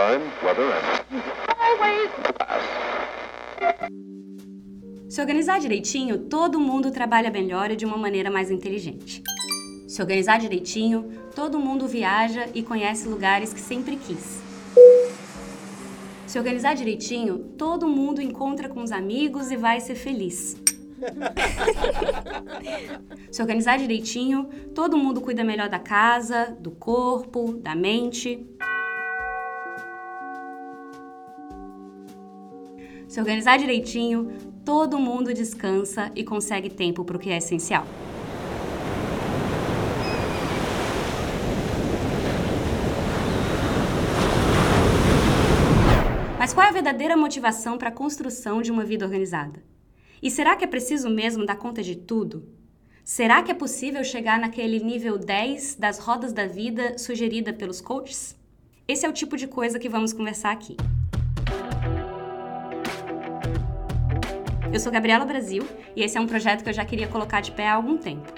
time, weather, and always. Se organizar direitinho, todo mundo trabalha melhor e de uma maneira mais inteligente. Se organizar direitinho, todo mundo viaja e conhece lugares que sempre quis. Se organizar direitinho, todo mundo encontra com os amigos e vai ser feliz. Se organizar direitinho, todo mundo cuida melhor da casa, do corpo, da mente. Se organizar direitinho, todo mundo descansa e consegue tempo para o que é essencial. Mas qual é a verdadeira motivação para a construção de uma vida organizada? E será que é preciso mesmo dar conta de tudo? Será que é possível chegar naquele nível 10 das rodas da vida sugerida pelos coaches? Esse é o tipo de coisa que vamos conversar aqui. Eu sou Gabriela Brasil e esse é um projeto que eu já queria colocar de pé há algum tempo.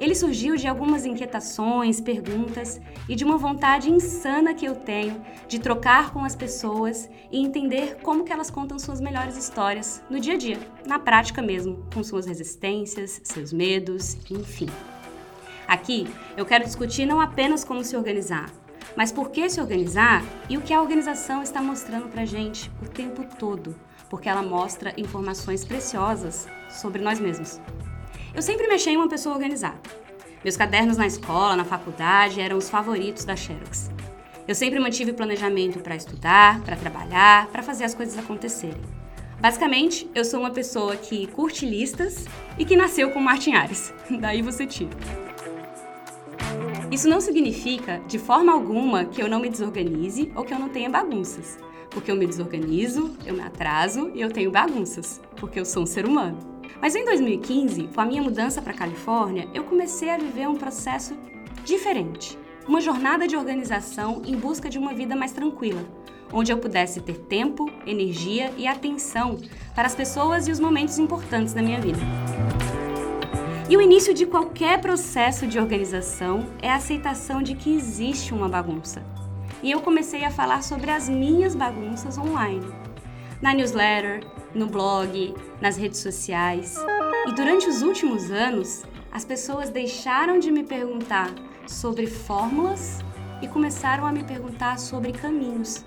Ele surgiu de algumas inquietações, perguntas e de uma vontade insana que eu tenho de trocar com as pessoas e entender como que elas contam suas melhores histórias no dia a dia, na prática mesmo, com suas resistências, seus medos, enfim. Aqui eu quero discutir não apenas como se organizar, mas por que se organizar e o que a organização está mostrando pra gente o tempo todo, porque ela mostra informações preciosas sobre nós mesmos. Eu sempre me achei uma pessoa organizada. Meus cadernos na escola, na faculdade, eram os favoritos da Xerox. Eu sempre mantive planejamento para estudar, para trabalhar, para fazer as coisas acontecerem. Basicamente, eu sou uma pessoa que curte listas e que nasceu com Martin Ares. Daí você tira. Isso não significa, de forma alguma, que eu não me desorganize ou que eu não tenha bagunças. Porque eu me desorganizo, eu me atraso e eu tenho bagunças, porque eu sou um ser humano. Mas em 2015, com a minha mudança para a Califórnia, eu comecei a viver um processo diferente. Uma jornada de organização em busca de uma vida mais tranquila, onde eu pudesse ter tempo, energia e atenção para as pessoas e os momentos importantes da minha vida. E o início de qualquer processo de organização é a aceitação de que existe uma bagunça. E eu comecei a falar sobre as minhas bagunças online. Na newsletter, no blog, nas redes sociais. E durante os últimos anos, as pessoas deixaram de me perguntar sobre fórmulas e começaram a me perguntar sobre caminhos.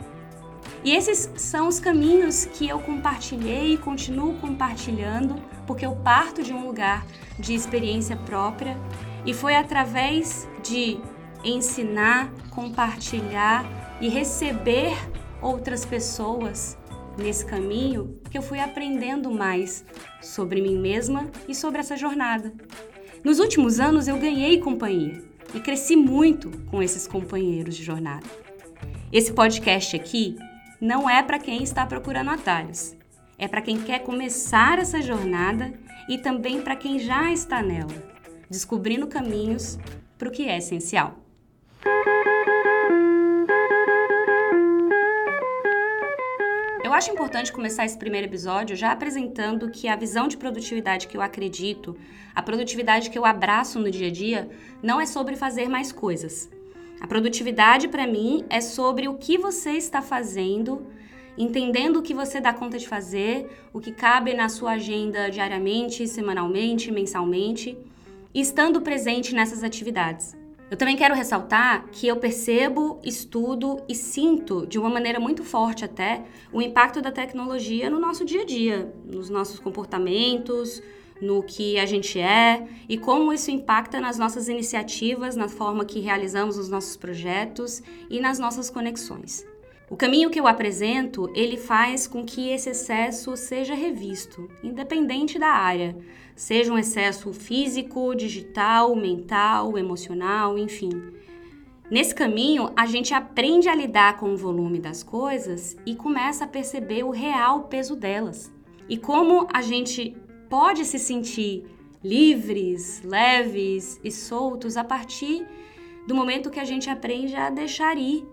E esses são os caminhos que eu compartilhei e continuo compartilhando, porque eu parto de um lugar de experiência própria e foi através de ensinar, compartilhar e receber outras pessoas nesse caminho que eu fui aprendendo mais sobre mim mesma e sobre essa jornada. Nos últimos anos eu ganhei companhia e cresci muito com esses companheiros de jornada. Esse podcast aqui não é para quem está procurando atalhos, é para quem quer começar essa jornada e também para quem já está nela, descobrindo caminhos para o que é essencial. Eu acho importante começar esse primeiro episódio já apresentando que a visão de produtividade que eu acredito, a produtividade que eu abraço no dia a dia, não é sobre fazer mais coisas. A produtividade, para mim, é sobre o que você está fazendo, entendendo o que você dá conta de fazer, o que cabe na sua agenda diariamente, semanalmente, mensalmente, e estando presente nessas atividades. Eu também quero ressaltar que eu percebo, estudo e sinto de uma maneira muito forte até o impacto da tecnologia no nosso dia a dia, nos nossos comportamentos, no que a gente é e como isso impacta nas nossas iniciativas, na forma que realizamos os nossos projetos e nas nossas conexões. O caminho que eu apresento, ele faz com que esse excesso seja revisto, independente da área, seja um excesso físico, digital, mental, emocional, enfim. Nesse caminho, a gente aprende a lidar com o volume das coisas e começa a perceber o real peso delas. E como a gente pode se sentir livres, leves e soltos a partir do momento que a gente aprende a deixar ir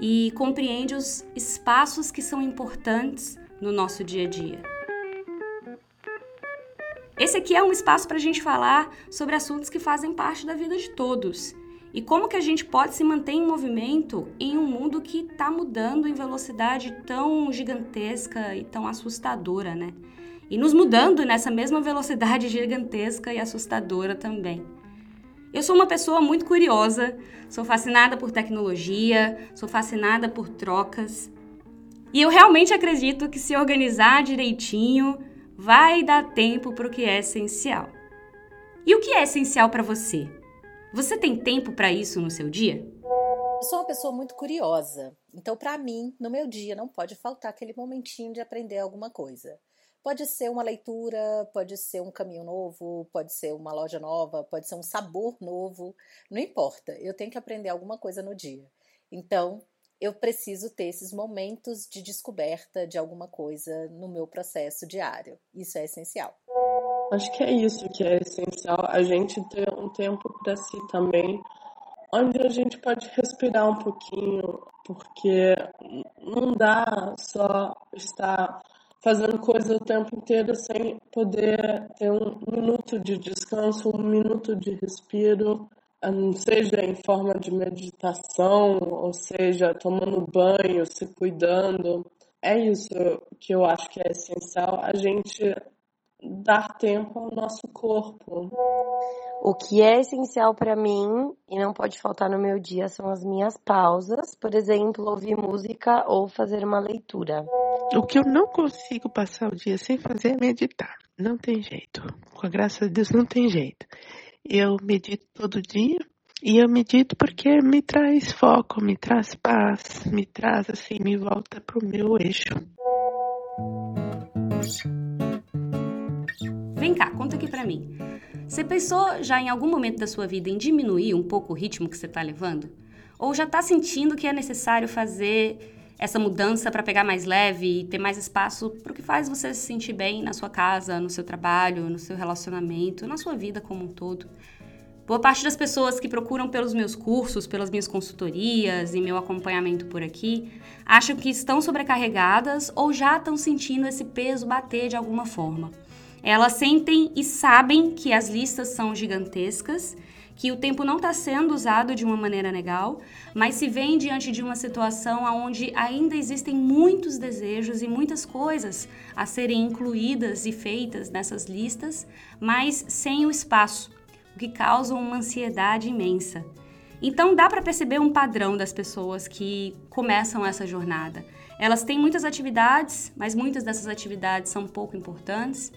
e compreende os espaços que são importantes no nosso dia a dia. Esse aqui é um espaço para a gente falar sobre assuntos que fazem parte da vida de todos E como que a gente pode se manter em movimento em um mundo que está mudando em velocidade tão gigantesca e tão assustadora, né? E nos mudando nessa mesma velocidade gigantesca e assustadora também. Eu sou uma pessoa muito curiosa, sou fascinada por tecnologia, sou fascinada por trocas. E eu realmente acredito que se organizar direitinho vai dar tempo para o que é essencial. E o que é essencial para você? Você tem tempo para isso no seu dia? Eu sou uma pessoa muito curiosa, então para mim, no meu dia não pode faltar aquele momentinho de aprender alguma coisa. Pode ser uma leitura, pode ser um caminho novo, pode ser uma loja nova, pode ser um sabor novo, não importa, eu tenho que aprender alguma coisa no dia. Então, eu preciso ter esses momentos de descoberta de alguma coisa no meu processo diário. Isso é essencial. Acho que é isso que é essencial, a gente ter um tempo para si também, onde a gente pode respirar um pouquinho, porque não dá só estar fazendo coisa o tempo inteiro sem poder ter um minuto de descanso, um minuto de respiro, seja em forma de meditação, ou seja, tomando banho, se cuidando. É isso que eu acho que é essencial, a gente dar tempo ao nosso corpo. O que é essencial para mim e não pode faltar no meu dia são as minhas pausas, por exemplo, ouvir música ou fazer uma leitura. O que eu não consigo passar o dia sem fazer é meditar. Não tem jeito. Com a graça de Deus, não tem jeito. Eu medito todo dia e eu medito porque me traz foco, me traz paz, me traz assim, me volta pro meu eixo. Vem cá, conta aqui pra mim. Você pensou já em algum momento da sua vida em diminuir um pouco o ritmo que você está levando? Ou já está sentindo que é necessário fazer essa mudança para pegar mais leve e ter mais espaço para o que faz você se sentir bem na sua casa, no seu trabalho, no seu relacionamento, na sua vida como um todo? Boa parte das pessoas que procuram pelos meus cursos, pelas minhas consultorias e meu acompanhamento por aqui, acham que estão sobrecarregadas ou já estão sentindo esse peso bater de alguma forma. Elas sentem e sabem que as listas são gigantescas, que o tempo não está sendo usado de uma maneira legal, mas se vem diante de uma situação onde ainda existem muitos desejos e muitas coisas a serem incluídas e feitas nessas listas, mas sem o espaço, o que causa uma ansiedade imensa. Então dá para perceber um padrão das pessoas que começam essa jornada. Elas têm muitas atividades, mas muitas dessas atividades são pouco importantes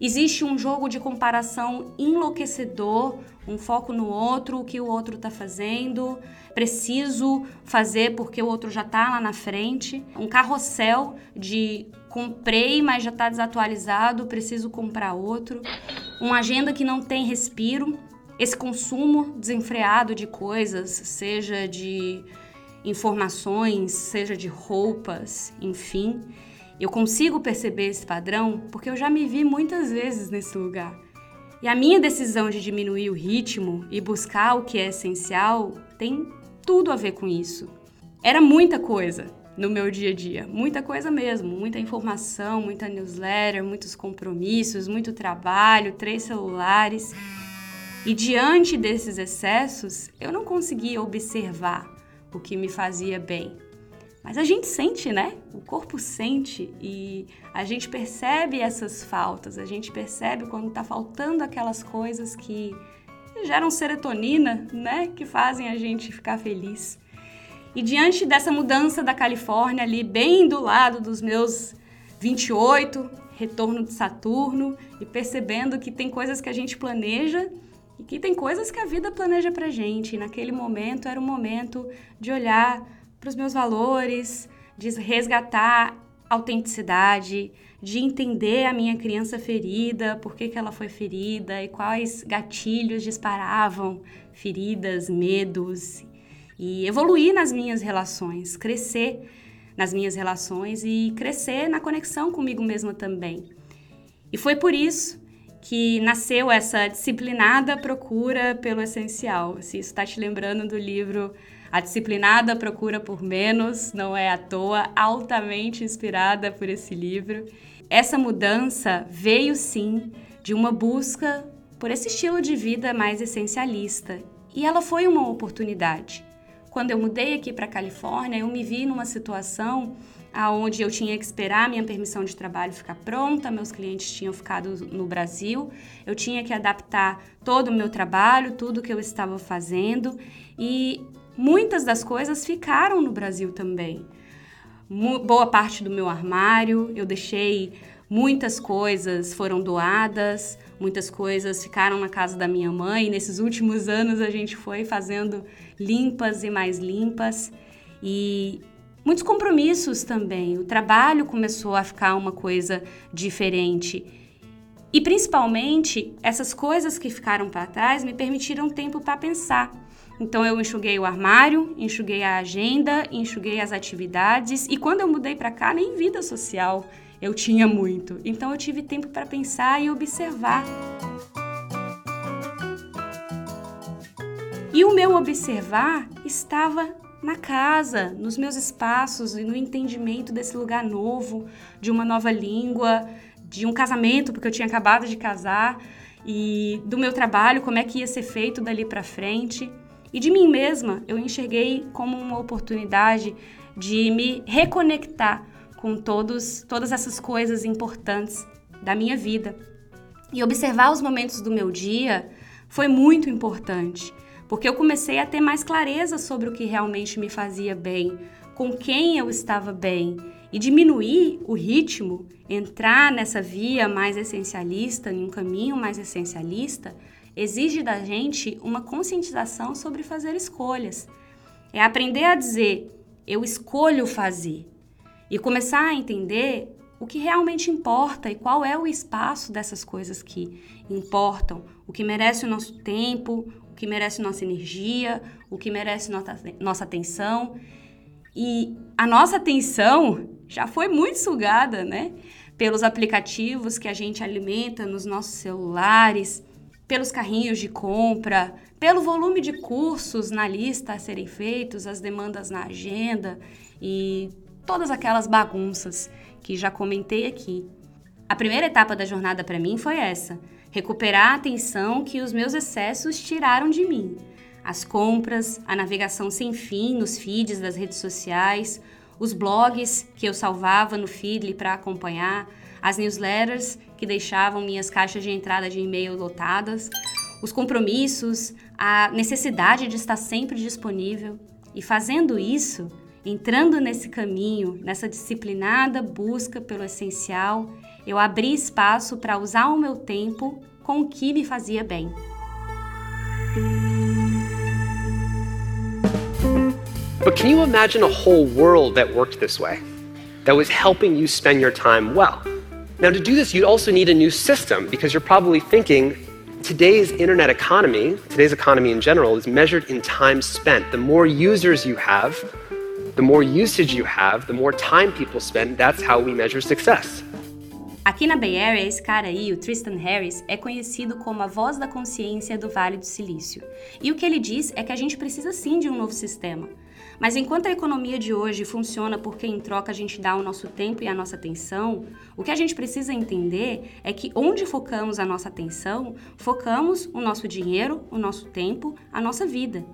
Existe um jogo de comparação enlouquecedor, um foco no outro, o que o outro está fazendo, preciso fazer porque o outro já está lá na frente, um carrossel de comprei, mas já está desatualizado, preciso comprar outro, uma agenda que não tem respiro, esse consumo desenfreado de coisas, seja de informações, seja de roupas, enfim. Eu consigo perceber esse padrão porque eu já me vi muitas vezes nesse lugar. E a minha decisão de diminuir o ritmo e buscar o que é essencial tem tudo a ver com isso. Era muita coisa no meu dia a dia, muita coisa mesmo, muita informação, muita newsletter, muitos compromissos, muito trabalho, três celulares. E diante desses excessos, eu não conseguia observar o que me fazia bem. Mas a gente sente, né? O corpo sente e a gente percebe essas faltas, a gente percebe quando está faltando aquelas coisas que geram serotonina, né? Que fazem a gente ficar feliz. E diante dessa mudança da Califórnia, ali bem do lado dos meus 28, retorno de Saturno, e percebendo que tem coisas que a gente planeja e que tem coisas que a vida planeja pra gente. E naquele momento era o momento de olhar para os meus valores, de resgatar autenticidade, de entender a minha criança ferida, por que, que ela foi ferida e quais gatilhos disparavam feridas, medos, e evoluir nas minhas relações, crescer nas minhas relações e crescer na conexão comigo mesma também. E foi por isso que nasceu essa disciplinada procura pelo essencial. Se isso está te lembrando do livro a disciplinada procura por menos, não é à toa, altamente inspirada por esse livro. Essa mudança veio sim de uma busca por esse estilo de vida mais essencialista e ela foi uma oportunidade. Quando eu mudei aqui para a Califórnia, eu me vi numa situação aonde eu tinha que esperar minha permissão de trabalho ficar pronta, meus clientes tinham ficado no Brasil, eu tinha que adaptar todo o meu trabalho, tudo que eu estava fazendo e muitas das coisas ficaram no Brasil também. Boa parte do meu armário, eu deixei muitas coisas foram doadas, muitas coisas ficaram na casa da minha mãe. Nesses últimos anos a gente foi fazendo limpas e mais limpas e Muitos compromissos também. O trabalho começou a ficar uma coisa diferente. E principalmente, essas coisas que ficaram para trás me permitiram tempo para pensar. Então eu enxuguei o armário, enxuguei a agenda, enxuguei as atividades e quando eu mudei para cá nem vida social eu tinha muito. Então eu tive tempo para pensar e observar. E o meu observar estava na casa, nos meus espaços e no entendimento desse lugar novo, de uma nova língua, de um casamento, porque eu tinha acabado de casar, e do meu trabalho, como é que ia ser feito dali para frente. E de mim mesma, eu enxerguei como uma oportunidade de me reconectar com todos, todas essas coisas importantes da minha vida. E observar os momentos do meu dia foi muito importante porque eu comecei a ter mais clareza sobre o que realmente me fazia bem, com quem eu estava bem e diminuir o ritmo, entrar nessa via mais essencialista, em um caminho mais essencialista, exige da gente uma conscientização sobre fazer escolhas. É aprender a dizer eu escolho fazer e começar a entender o que realmente importa e qual é o espaço dessas coisas que importam, o que merece o nosso tempo, o que merece nossa energia, o que merece nossa, atenção. E a nossa atenção já foi muito sugada, né? Pelos aplicativos que a gente alimenta nos nossos celulares, pelos carrinhos de compra, pelo volume de cursos na lista a serem feitos, as demandas na agenda e todas aquelas bagunças que já comentei aqui. A primeira etapa da jornada para mim foi essa: recuperar a atenção que os meus excessos tiraram de mim. As compras, a navegação sem fim nos feeds das redes sociais, os blogs que eu salvava no Feedly para acompanhar, as newsletters que deixavam minhas caixas de entrada de e-mail lotadas, os compromissos, a necessidade de estar sempre disponível. E fazendo isso, entrando nesse caminho, nessa disciplinada busca pelo essencial, eu abri espaço para usar o meu tempo com o que me fazia bem. But can you imagine a whole world that worked this way? That was helping you spend your time well? Now, to do this, you'd also need a new system because you're probably thinking today's internet economy, today's economy in general, is measured in time spent. The more users you have, the more usage you have, the more time people spend. That's how we measure success. Aqui na Bay Area, esse cara aí, o Tristan Harris, é conhecido como a voz da consciência do Vale do Silício. E o que ele diz é que a gente precisa sim de um novo sistema. Mas enquanto a economia de hoje funciona porque em troca a gente dá o nosso tempo e a nossa atenção, o que a gente precisa entender é que onde focamos a nossa atenção, focamos o nosso dinheiro, o nosso tempo, a nossa vida.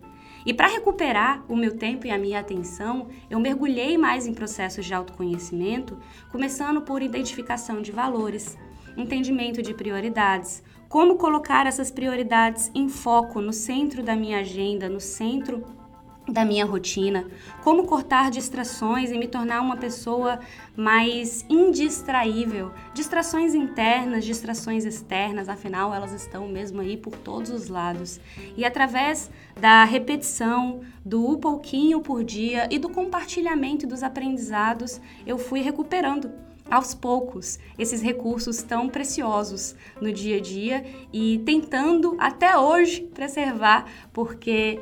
E para recuperar o meu tempo e a minha atenção, eu mergulhei mais em processos de autoconhecimento, começando por identificação de valores, entendimento de prioridades, como colocar essas prioridades em foco no centro da minha agenda, no centro da minha rotina, como cortar distrações e me tornar uma pessoa mais indistraível. Distrações internas, distrações externas, afinal elas estão mesmo aí por todos os lados. E através da repetição, do pouquinho por dia e do compartilhamento dos aprendizados, eu fui recuperando aos poucos esses recursos tão preciosos no dia a dia e tentando até hoje preservar, porque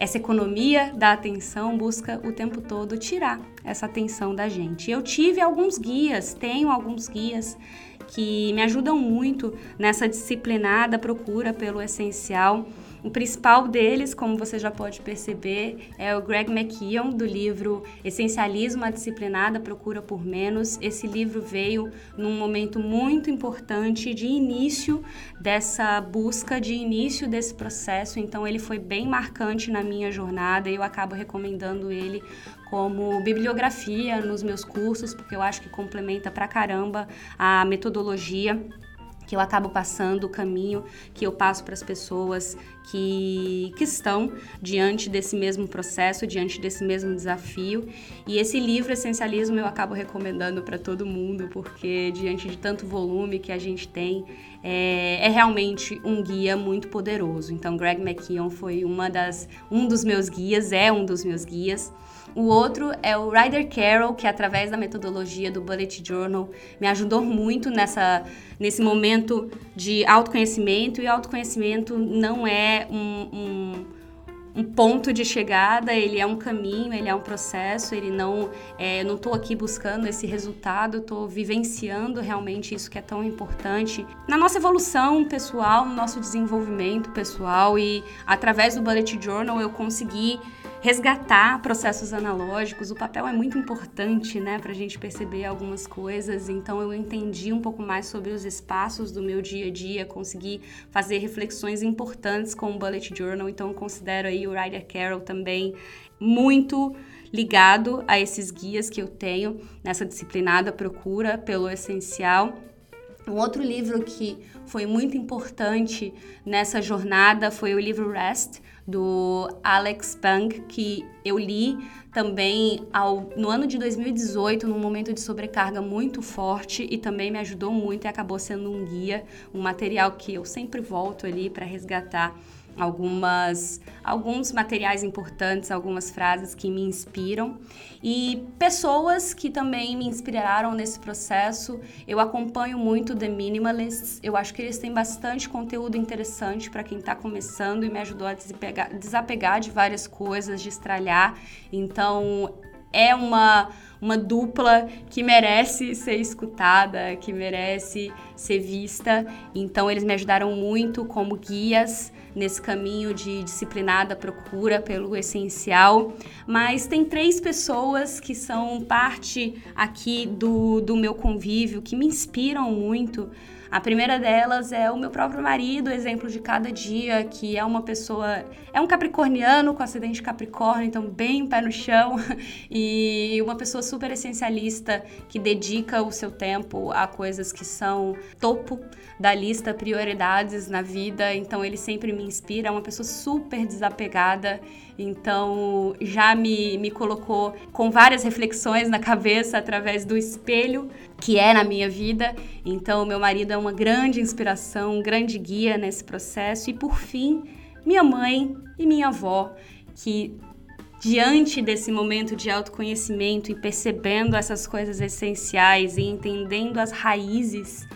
essa economia da atenção busca o tempo todo tirar essa atenção da gente. Eu tive alguns guias, tenho alguns guias que me ajudam muito nessa disciplinada procura pelo essencial. O principal deles, como você já pode perceber, é o Greg McKeown, do livro Essencialismo, a Disciplinada Procura por Menos. Esse livro veio num momento muito importante de início dessa busca, de início desse processo, então ele foi bem marcante na minha jornada e eu acabo recomendando ele como bibliografia nos meus cursos, porque eu acho que complementa pra caramba a metodologia que eu acabo passando, o caminho que eu passo para as pessoas que, que estão diante desse mesmo processo, diante desse mesmo desafio. E esse livro, Essencialismo, eu acabo recomendando para todo mundo, porque diante de tanto volume que a gente tem, é, é, realmente um guia muito poderoso. Então, Greg McKeown foi uma das, um dos meus guias, é um dos meus guias. O outro é o Ryder Carroll, que através da metodologia do Bullet Journal me ajudou muito nessa, nesse momento de autoconhecimento. E autoconhecimento não é um, um, um ponto de chegada, ele é um caminho, ele é um processo. Ele não, é, não estou aqui buscando esse resultado, estou vivenciando realmente isso que é tão importante na nossa evolução pessoal, no nosso desenvolvimento pessoal. E através do Bullet Journal eu consegui resgatar processos analógicos. O papel é muito importante, né, para a gente perceber algumas coisas. Então, eu entendi um pouco mais sobre os espaços do meu dia a dia, consegui fazer reflexões importantes com o Bullet Journal. Então, eu considero aí o Ryder Carroll também muito ligado a esses guias que eu tenho nessa disciplinada procura pelo essencial. Um outro livro que foi muito importante nessa jornada foi o livro Rest, do Alex Pang, que eu li também ao, no ano de 2018, num momento de sobrecarga muito forte e também me ajudou muito e acabou sendo um guia, um material que eu sempre volto ali para resgatar algumas alguns materiais importantes, algumas frases que me inspiram e pessoas que também me inspiraram nesse processo. Eu acompanho muito The Minimalists. Eu acho que eles têm bastante conteúdo interessante para quem está começando e me ajudou a desapegar, desapegar de várias coisas, de estralhar. Então, é uma uma dupla que merece ser escutada, que merece ser vista. Então eles me ajudaram muito como guias nesse caminho de disciplinada procura pelo essencial. Mas tem três pessoas que são parte aqui do, do meu convívio, que me inspiram muito a primeira delas é o meu próprio marido, exemplo de cada dia, que é uma pessoa, é um capricorniano com acidente de Capricórnio, então bem pé no chão, e uma pessoa super essencialista que dedica o seu tempo a coisas que são topo da lista prioridades na vida, então ele sempre me inspira, é uma pessoa super desapegada, então já me, me colocou com várias reflexões na cabeça através do espelho que é na minha vida. Então, meu marido é uma grande inspiração, um grande guia nesse processo. E por fim, minha mãe e minha avó, que diante desse momento de autoconhecimento e percebendo essas coisas essenciais e entendendo as raízes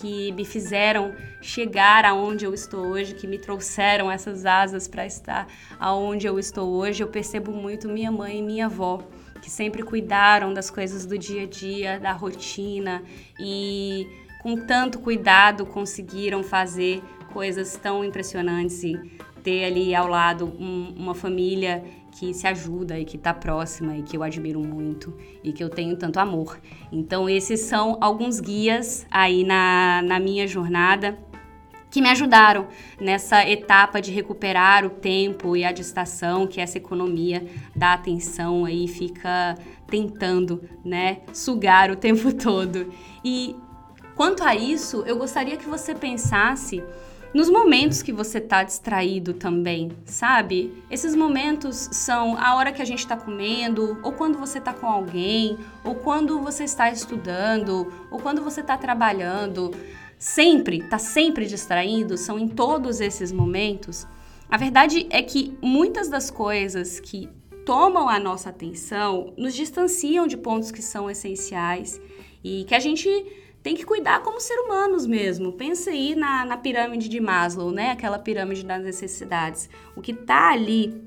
que me fizeram chegar aonde eu estou hoje, que me trouxeram essas asas para estar aonde eu estou hoje, eu percebo muito minha mãe e minha avó que sempre cuidaram das coisas do dia a dia, da rotina e com tanto cuidado conseguiram fazer coisas tão impressionantes e ter ali ao lado um, uma família que se ajuda e que está próxima e que eu admiro muito e que eu tenho tanto amor. Então, esses são alguns guias aí na, na minha jornada que me ajudaram nessa etapa de recuperar o tempo e a distração que essa economia da atenção aí fica tentando, né, sugar o tempo todo. E quanto a isso, eu gostaria que você pensasse nos momentos que você está distraído também, sabe? Esses momentos são a hora que a gente está comendo, ou quando você está com alguém, ou quando você está estudando, ou quando você está trabalhando sempre, está sempre distraído, são em todos esses momentos. A verdade é que muitas das coisas que tomam a nossa atenção nos distanciam de pontos que são essenciais e que a gente tem que cuidar como ser humanos mesmo. Pensa aí na, na pirâmide de Maslow, né? Aquela pirâmide das necessidades. O que está ali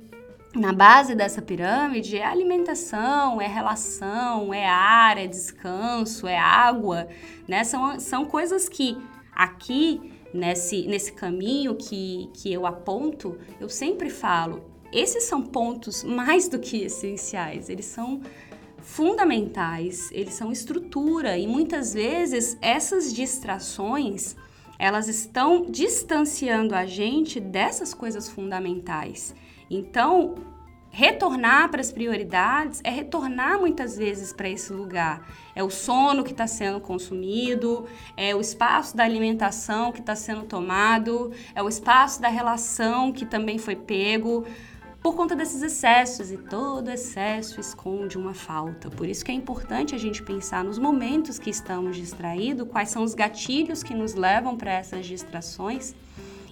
na base dessa pirâmide é alimentação, é relação, é ar, é descanso, é água, né? São, são coisas que aqui nesse, nesse caminho que, que eu aponto, eu sempre falo: esses são pontos mais do que essenciais, eles são fundamentais, eles são estrutura e muitas vezes essas distrações elas estão distanciando a gente dessas coisas fundamentais. Então, retornar para as prioridades é retornar muitas vezes para esse lugar. É o sono que está sendo consumido, é o espaço da alimentação que está sendo tomado, é o espaço da relação que também foi pego por conta desses excessos e todo excesso esconde uma falta. Por isso que é importante a gente pensar nos momentos que estamos distraídos, quais são os gatilhos que nos levam para essas distrações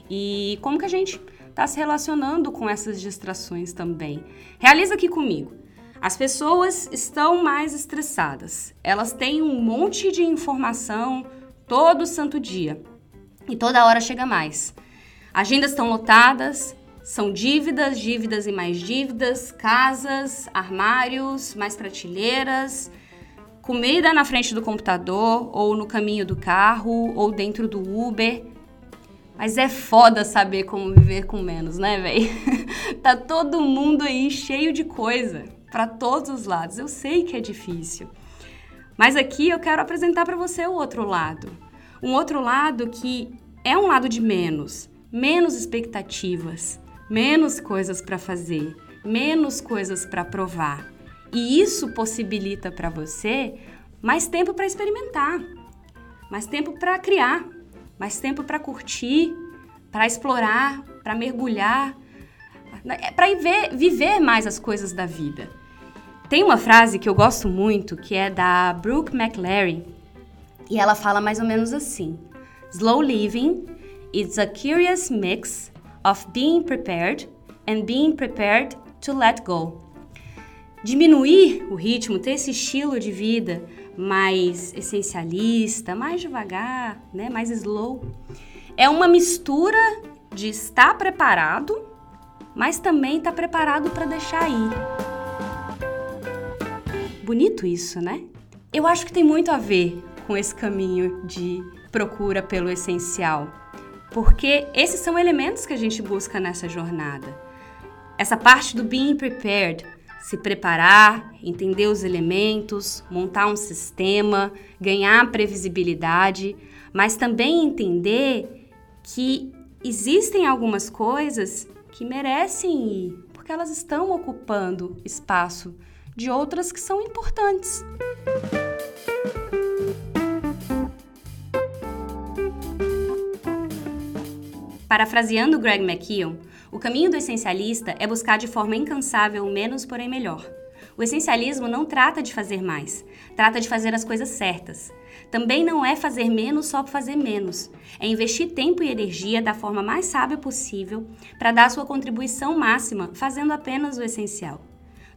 e como que a gente está se relacionando com essas distrações também. Realiza aqui comigo. As pessoas estão mais estressadas. Elas têm um monte de informação todo santo dia. E toda hora chega mais. Agendas estão lotadas, são dívidas, dívidas e mais dívidas, casas, armários, mais prateleiras, comida na frente do computador, ou no caminho do carro, ou dentro do Uber. Mas é foda saber como viver com menos, né, velho? tá todo mundo aí cheio de coisa para todos os lados. Eu sei que é difícil. Mas aqui eu quero apresentar para você o outro lado. Um outro lado que é um lado de menos, menos expectativas, menos coisas para fazer, menos coisas para provar. E isso possibilita para você mais tempo para experimentar, mais tempo para criar, mais tempo para curtir, para explorar, para mergulhar, é para viver mais as coisas da vida. Tem uma frase que eu gosto muito que é da Brooke McLaren e ela fala mais ou menos assim: Slow living is a curious mix of being prepared and being prepared to let go. Diminuir o ritmo, ter esse estilo de vida mais essencialista, mais devagar, né, mais slow, é uma mistura de estar preparado, mas também estar tá preparado para deixar ir. Bonito isso, né? Eu acho que tem muito a ver com esse caminho de procura pelo essencial porque esses são elementos que a gente busca nessa jornada. Essa parte do being prepared, se preparar, entender os elementos, montar um sistema, ganhar previsibilidade, mas também entender que existem algumas coisas que merecem ir, porque elas estão ocupando espaço de outras que são importantes. Parafraseando Greg McKeown, o caminho do essencialista é buscar de forma incansável o menos, porém melhor. O essencialismo não trata de fazer mais, trata de fazer as coisas certas. Também não é fazer menos só por fazer menos, é investir tempo e energia da forma mais sábia possível para dar sua contribuição máxima, fazendo apenas o essencial.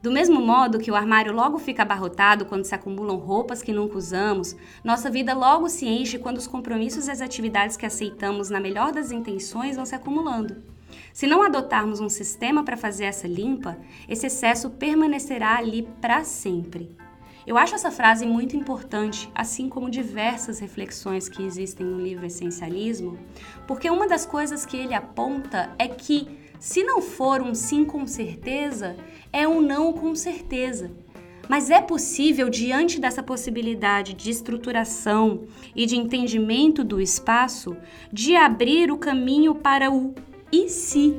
Do mesmo modo que o armário logo fica abarrotado quando se acumulam roupas que nunca usamos, nossa vida logo se enche quando os compromissos e as atividades que aceitamos na melhor das intenções vão se acumulando. Se não adotarmos um sistema para fazer essa limpa, esse excesso permanecerá ali para sempre. Eu acho essa frase muito importante, assim como diversas reflexões que existem no livro Essencialismo, porque uma das coisas que ele aponta é que se não for um sim com certeza, é um não com certeza. Mas é possível, diante dessa possibilidade de estruturação e de entendimento do espaço, de abrir o caminho para o e se.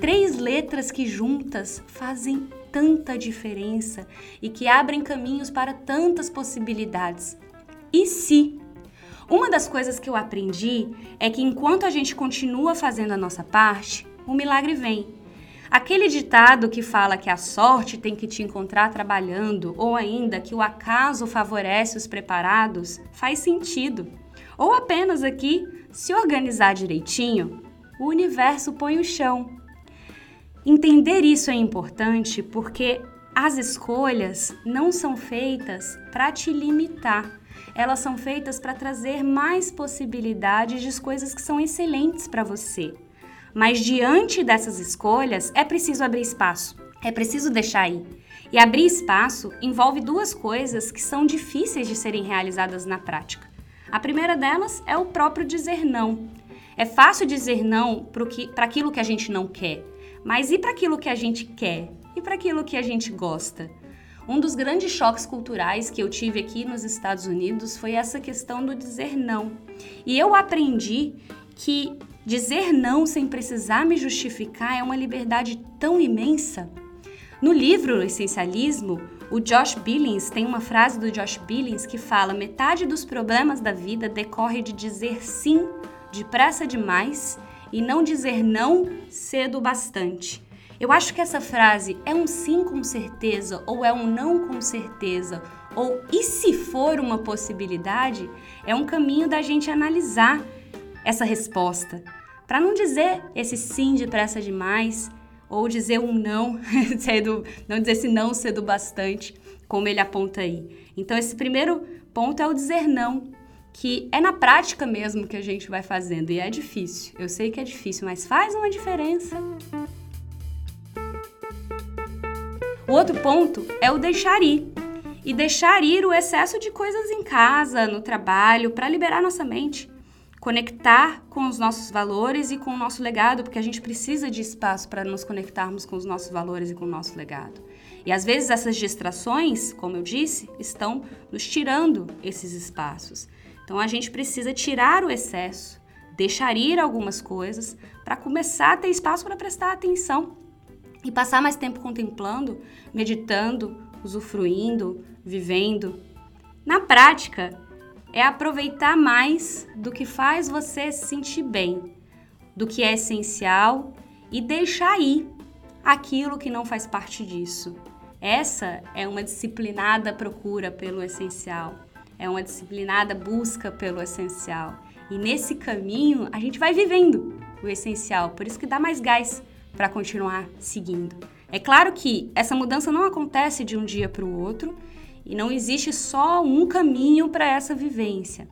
Três letras que juntas fazem tanta diferença e que abrem caminhos para tantas possibilidades. E se? Uma das coisas que eu aprendi é que enquanto a gente continua fazendo a nossa parte, o milagre vem. Aquele ditado que fala que a sorte tem que te encontrar trabalhando, ou ainda que o acaso favorece os preparados, faz sentido. Ou apenas aqui, se organizar direitinho, o universo põe o chão. Entender isso é importante porque as escolhas não são feitas para te limitar elas são feitas para trazer mais possibilidades de coisas que são excelentes para você. Mas diante dessas escolhas, é preciso abrir espaço, é preciso deixar ir. E abrir espaço envolve duas coisas que são difíceis de serem realizadas na prática: A primeira delas é o próprio dizer não. É fácil dizer não para aquilo que a gente não quer, mas e para aquilo que a gente quer? E para aquilo que a gente gosta? Um dos grandes choques culturais que eu tive aqui nos Estados Unidos foi essa questão do dizer não. E eu aprendi que dizer não sem precisar me justificar é uma liberdade tão imensa. No livro Essencialismo, o Josh Billings tem uma frase do Josh Billings que fala: metade dos problemas da vida decorre de dizer sim depressa demais e não dizer não cedo bastante. Eu acho que essa frase é um sim com certeza ou é um não com certeza ou e se for uma possibilidade, é um caminho da gente analisar essa resposta. Para não dizer esse sim depressa demais ou dizer um não, cedo, não dizer esse não cedo bastante, como ele aponta aí. Então esse primeiro ponto é o dizer não, que é na prática mesmo que a gente vai fazendo e é difícil. Eu sei que é difícil, mas faz uma diferença. O outro ponto é o deixar ir. E deixar ir o excesso de coisas em casa, no trabalho, para liberar nossa mente. Conectar com os nossos valores e com o nosso legado, porque a gente precisa de espaço para nos conectarmos com os nossos valores e com o nosso legado. E às vezes essas distrações, como eu disse, estão nos tirando esses espaços. Então a gente precisa tirar o excesso, deixar ir algumas coisas para começar a ter espaço para prestar atenção e passar mais tempo contemplando, meditando, usufruindo, vivendo. Na prática, é aproveitar mais do que faz você se sentir bem, do que é essencial e deixar ir aquilo que não faz parte disso. Essa é uma disciplinada procura pelo essencial, é uma disciplinada busca pelo essencial. E nesse caminho a gente vai vivendo o essencial, por isso que dá mais gás para continuar seguindo. É claro que essa mudança não acontece de um dia para o outro e não existe só um caminho para essa vivência.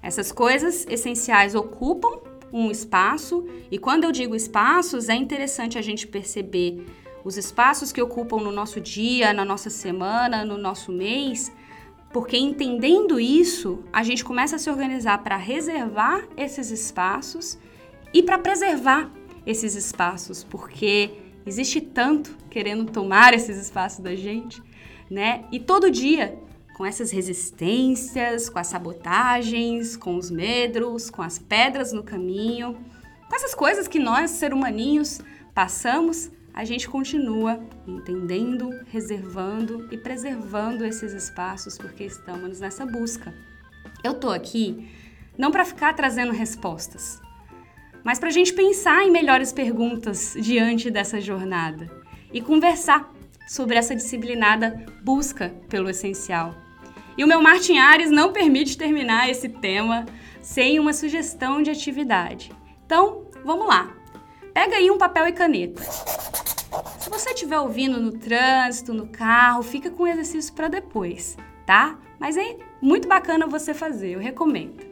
Essas coisas essenciais ocupam um espaço, e quando eu digo espaços, é interessante a gente perceber os espaços que ocupam no nosso dia, na nossa semana, no nosso mês, porque entendendo isso, a gente começa a se organizar para reservar esses espaços e para preservar esses espaços, porque existe tanto querendo tomar esses espaços da gente, né? E todo dia, com essas resistências, com as sabotagens, com os medros, com as pedras no caminho, com essas coisas que nós, ser humaninhos, passamos, a gente continua entendendo, reservando e preservando esses espaços porque estamos nessa busca. Eu tô aqui não para ficar trazendo respostas, mas para a gente pensar em melhores perguntas diante dessa jornada e conversar sobre essa disciplinada busca pelo essencial. E o meu Martin Ares não permite terminar esse tema sem uma sugestão de atividade. Então, vamos lá. Pega aí um papel e caneta. Se você estiver ouvindo no trânsito, no carro, fica com o exercício para depois, tá? Mas é muito bacana você fazer, eu recomendo.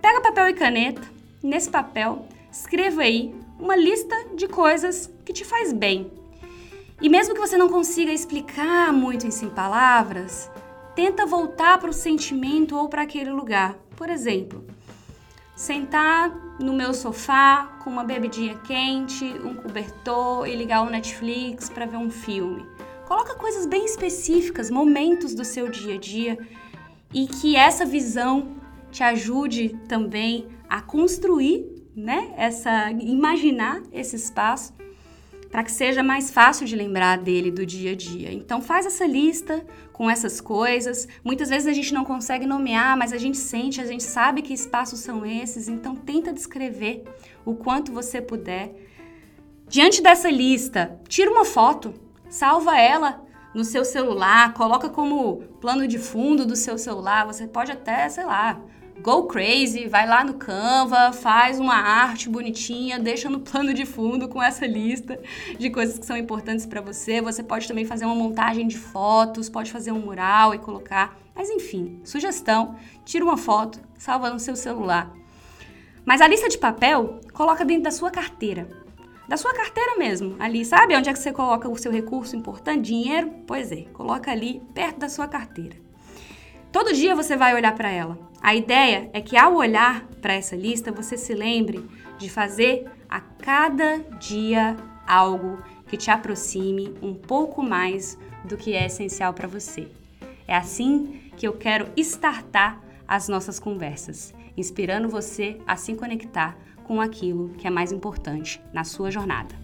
Pega papel e caneta. Nesse papel, escreva aí uma lista de coisas que te faz bem. E mesmo que você não consiga explicar muito em palavras, tenta voltar para o sentimento ou para aquele lugar. Por exemplo, sentar no meu sofá com uma bebidinha quente, um cobertor e ligar o Netflix para ver um filme. Coloca coisas bem específicas, momentos do seu dia a dia e que essa visão te ajude também a construir né, essa imaginar esse espaço para que seja mais fácil de lembrar dele do dia a dia. Então faz essa lista com essas coisas. Muitas vezes a gente não consegue nomear, mas a gente sente, a gente sabe que espaços são esses, então tenta descrever o quanto você puder. Diante dessa lista, tira uma foto, salva ela no seu celular, coloca como plano de fundo do seu celular. Você pode até, sei lá, go crazy, vai lá no Canva, faz uma arte bonitinha, deixa no plano de fundo com essa lista de coisas que são importantes para você. Você pode também fazer uma montagem de fotos, pode fazer um mural e colocar. Mas enfim, sugestão: tira uma foto, salva no seu celular. Mas a lista de papel, coloca dentro da sua carteira. Da sua carteira mesmo, ali, sabe onde é que você coloca o seu recurso importante, dinheiro? Pois é, coloca ali perto da sua carteira. Todo dia você vai olhar para ela. A ideia é que ao olhar para essa lista, você se lembre de fazer a cada dia algo que te aproxime um pouco mais do que é essencial para você. É assim que eu quero startar as nossas conversas, inspirando você a se conectar com aquilo que é mais importante na sua jornada.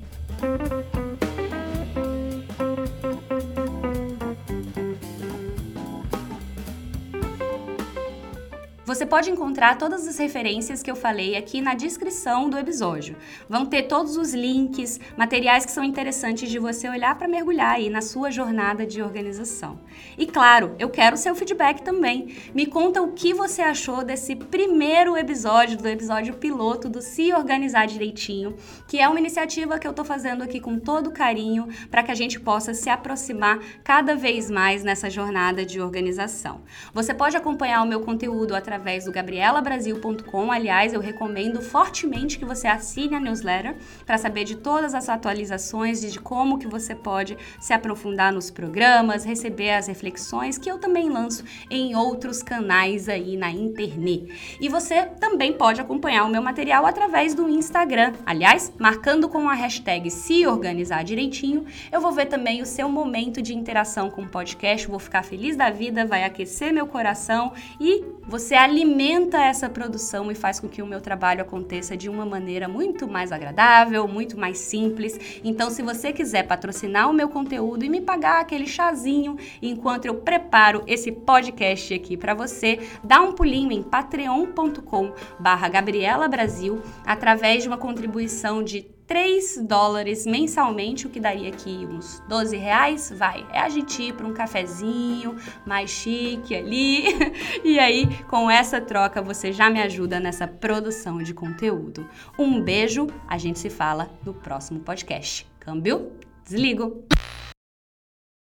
Você pode encontrar todas as referências que eu falei aqui na descrição do episódio. Vão ter todos os links, materiais que são interessantes de você olhar para mergulhar aí na sua jornada de organização. E claro, eu quero seu feedback também. Me conta o que você achou desse primeiro episódio, do episódio piloto do Se Organizar Direitinho, que é uma iniciativa que eu estou fazendo aqui com todo carinho para que a gente possa se aproximar cada vez mais nessa jornada de organização. Você pode acompanhar o meu conteúdo através através do gabrielabrasil.com. Aliás, eu recomendo fortemente que você assine a newsletter para saber de todas as atualizações e de como que você pode se aprofundar nos programas, receber as reflexões que eu também lanço em outros canais aí na internet. E você também pode acompanhar o meu material através do Instagram. Aliás, marcando com a hashtag se organizar direitinho, eu vou ver também o seu momento de interação com o podcast, vou ficar feliz da vida, vai aquecer meu coração e você alimenta essa produção e faz com que o meu trabalho aconteça de uma maneira muito mais agradável, muito mais simples. Então, se você quiser patrocinar o meu conteúdo e me pagar aquele chazinho enquanto eu preparo esse podcast aqui para você, dá um pulinho em patreon.com/barra Gabriela Brasil através de uma contribuição de 3 dólares mensalmente, o que daria aqui uns 12 reais, vai. É a gente ir para um cafezinho mais chique ali. e aí, com essa troca, você já me ajuda nessa produção de conteúdo. Um beijo, a gente se fala no próximo podcast. Câmbio, desligo!